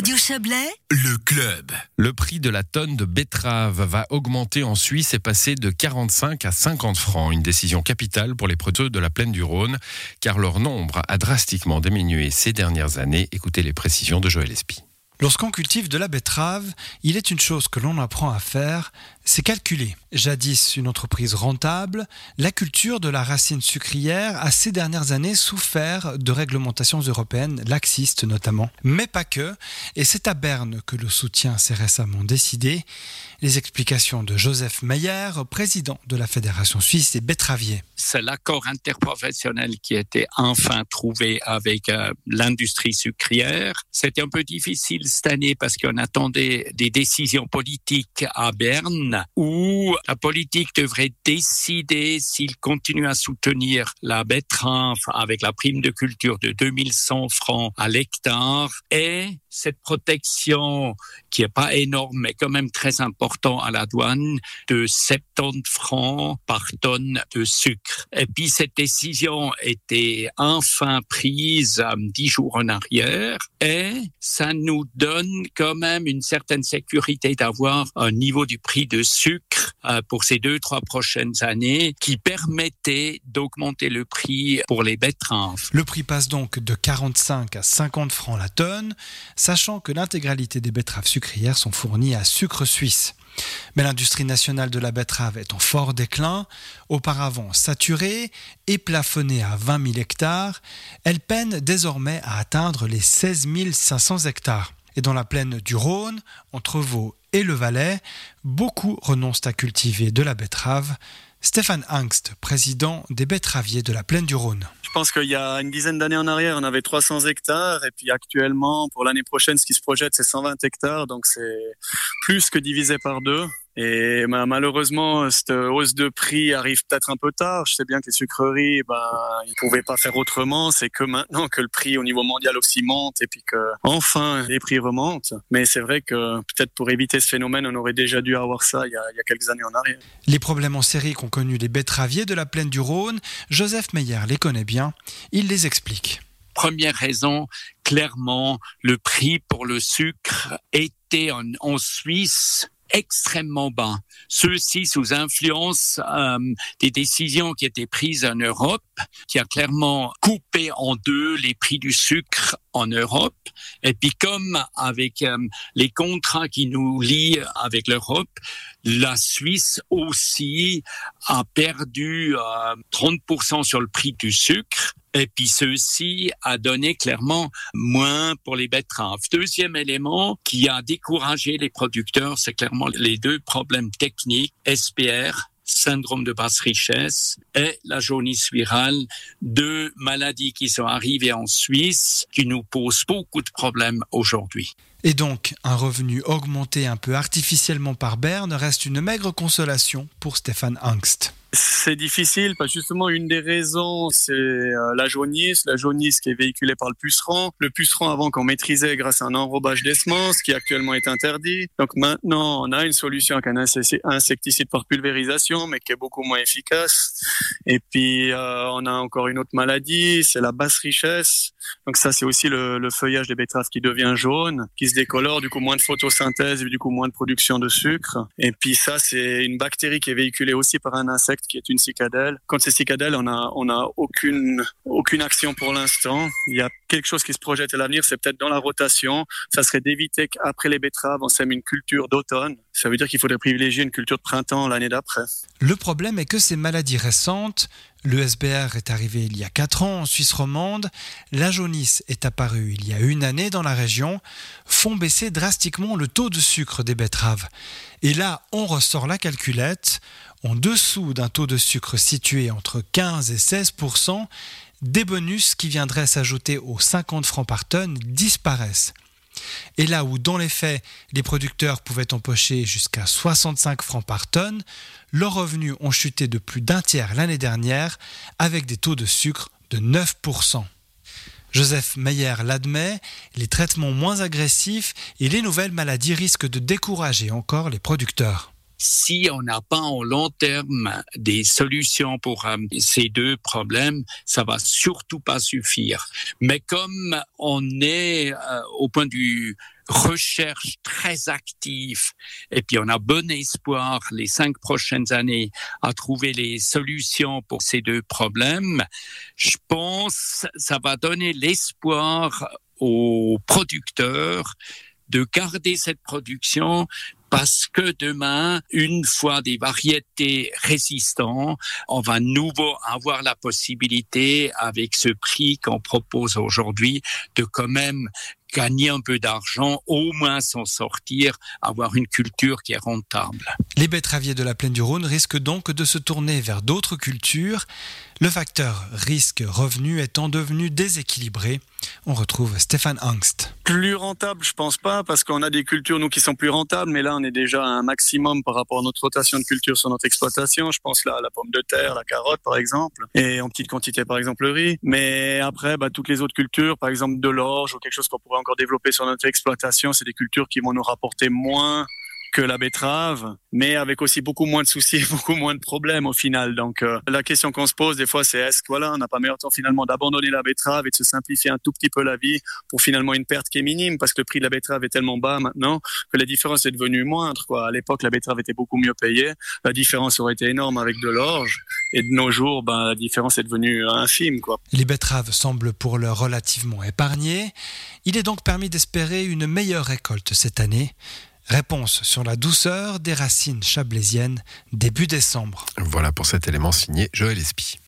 Radio Chablais, le club. Le prix de la tonne de betterave va augmenter en Suisse et passer de 45 à 50 francs. Une décision capitale pour les produits de la plaine du Rhône, car leur nombre a drastiquement diminué ces dernières années. Écoutez les précisions de Joël Espy. Lorsqu'on cultive de la betterave, il est une chose que l'on apprend à faire, c'est calculer. Jadis une entreprise rentable, la culture de la racine sucrière a ces dernières années souffert de réglementations européennes, laxistes notamment, mais pas que, et c'est à Berne que le soutien s'est récemment décidé. Les explications de Joseph Meyer, président de la Fédération suisse des betteraviers. C'est l'accord interprofessionnel qui a été enfin trouvé avec euh, l'industrie sucrière. C'était un peu difficile cette année parce qu'on attendait des décisions politiques à Berne où la politique devrait décider s'il continue à soutenir la betterave avec la prime de culture de 2100 francs à l'hectare. Et cette protection qui est pas énorme mais quand même très important à la douane de 70 francs par tonne de sucre. Et puis cette décision était enfin prise euh, dix jours en arrière et ça nous donne quand même une certaine sécurité d'avoir un niveau du prix de sucre euh, pour ces deux, trois prochaines années qui permettait d'augmenter le prix pour les betteraves. Le prix passe donc de 45 à 50 francs la tonne, sachant que l'intégralité des betteraves sont fournies à sucre suisse. Mais l'industrie nationale de la betterave est en fort déclin. Auparavant saturée et plafonnée à 20 000 hectares, elle peine désormais à atteindre les 16 500 hectares. Et dans la plaine du Rhône, entre Vaud et le Valais, beaucoup renoncent à cultiver de la betterave. Stéphane Angst, président des betteraviers de la plaine du Rhône. Je pense qu'il y a une dizaine d'années en arrière, on avait 300 hectares et puis actuellement, pour l'année prochaine, ce qui se projette, c'est 120 hectares, donc c'est plus que divisé par deux. Et bah, malheureusement, cette hausse de prix arrive peut-être un peu tard. Je sais bien que les sucreries, ben, ils pouvaient pas faire autrement. C'est que maintenant que le prix au niveau mondial aussi monte et puis que enfin les prix remontent. Mais c'est vrai que peut-être pour éviter ce phénomène, on aurait déjà dû avoir ça il y a, il y a quelques années en arrière. Les problèmes en série qu'ont connus les betteraviers de la plaine du Rhône, Joseph Meyer les connaît bien. Il les explique. Première raison, clairement, le prix pour le sucre était en, en Suisse extrêmement bas. Ceux-ci sous influence euh, des décisions qui étaient prises en Europe, qui a clairement coupé en deux les prix du sucre en Europe. Et puis comme avec euh, les contrats qui nous lient avec l'Europe, la Suisse aussi a perdu euh, 30% sur le prix du sucre. Et puis ceci a donné clairement moins pour les betteraves. Deuxième élément qui a découragé les producteurs, c'est clairement les deux problèmes techniques, SPR, syndrome de basse richesse et la jaunisse virale, deux maladies qui sont arrivées en Suisse qui nous posent beaucoup de problèmes aujourd'hui. Et donc, un revenu augmenté un peu artificiellement par Berne reste une maigre consolation pour Stéphane Angst. C'est difficile parce justement une des raisons c'est euh, la jaunisse, la jaunisse qui est véhiculée par le puceron. Le puceron avant qu'on maîtrisait grâce à un enrobage des semences qui actuellement est interdit. Donc maintenant on a une solution avec un insecticide par pulvérisation mais qui est beaucoup moins efficace. Et puis euh, on a encore une autre maladie, c'est la basse richesse. Donc ça c'est aussi le, le, feuillage des betteraves qui devient jaune, qui se décolore, du coup moins de photosynthèse, du coup moins de production de sucre. Et puis ça c'est une bactérie qui est véhiculée aussi par un insecte qui est une cicadelle. Quand c'est cicadelle, on a, on a aucune, aucune action pour l'instant. Il y a quelque chose qui se projette à l'avenir, c'est peut-être dans la rotation. Ça serait d'éviter qu'après les betteraves, on sème une culture d'automne. Ça veut dire qu'il faudrait privilégier une culture de printemps l'année d'après. Le problème est que ces maladies récentes, le SBR est arrivé il y a 4 ans en Suisse romande, la jaunisse est apparue il y a une année dans la région, font baisser drastiquement le taux de sucre des betteraves. Et là, on ressort la calculette, en dessous d'un taux de sucre situé entre 15 et 16% des bonus qui viendraient s'ajouter aux 50 francs par tonne disparaissent. Et là où, dans les faits, les producteurs pouvaient empocher jusqu'à 65 francs par tonne, leurs revenus ont chuté de plus d'un tiers l'année dernière, avec des taux de sucre de 9%. Joseph Meyer l'admet, les traitements moins agressifs et les nouvelles maladies risquent de décourager encore les producteurs. Si on n'a pas en long terme des solutions pour euh, ces deux problèmes, ça va surtout pas suffire. Mais comme on est euh, au point vue recherche très active et puis on a bon espoir les cinq prochaines années à trouver les solutions pour ces deux problèmes. Je pense ça va donner l'espoir aux producteurs de garder cette production parce que demain, une fois des variétés résistantes, on va nouveau avoir la possibilité, avec ce prix qu'on propose aujourd'hui, de quand même gagner un peu d'argent, au moins s'en sortir, avoir une culture qui est rentable. Les betteraviers de la plaine du Rhône risquent donc de se tourner vers d'autres cultures, le facteur risque-revenu étant devenu déséquilibré. On retrouve Stéphane Angst. Plus rentable, je pense pas, parce qu'on a des cultures, nous, qui sont plus rentables, mais là, on est déjà à un maximum par rapport à notre rotation de culture sur notre exploitation. Je pense là à la pomme de terre, la carotte, par exemple, et en petite quantité, par exemple, le riz. Mais après, bah, toutes les autres cultures, par exemple, de l'orge ou quelque chose qu'on pourrait encore développer sur notre exploitation, c'est des cultures qui vont nous rapporter moins que la betterave, mais avec aussi beaucoup moins de soucis, beaucoup moins de problèmes au final. Donc euh, la question qu'on se pose des fois, c'est est-ce que voilà, n'a pas meilleur temps finalement d'abandonner la betterave et de se simplifier un tout petit peu la vie pour finalement une perte qui est minime? Parce que le prix de la betterave est tellement bas maintenant que la différence est devenue moindre. Quoi. À l'époque, la betterave était beaucoup mieux payée, la différence aurait été énorme avec de l'orge et de nos jours, ben, la différence est devenue infime. Quoi. Les betteraves semblent pour l'heure relativement épargnées. Il est donc permis d'espérer une meilleure récolte cette année. Réponse sur la douceur des racines chablaisiennes début décembre. Voilà pour cet élément signé Joël Espy.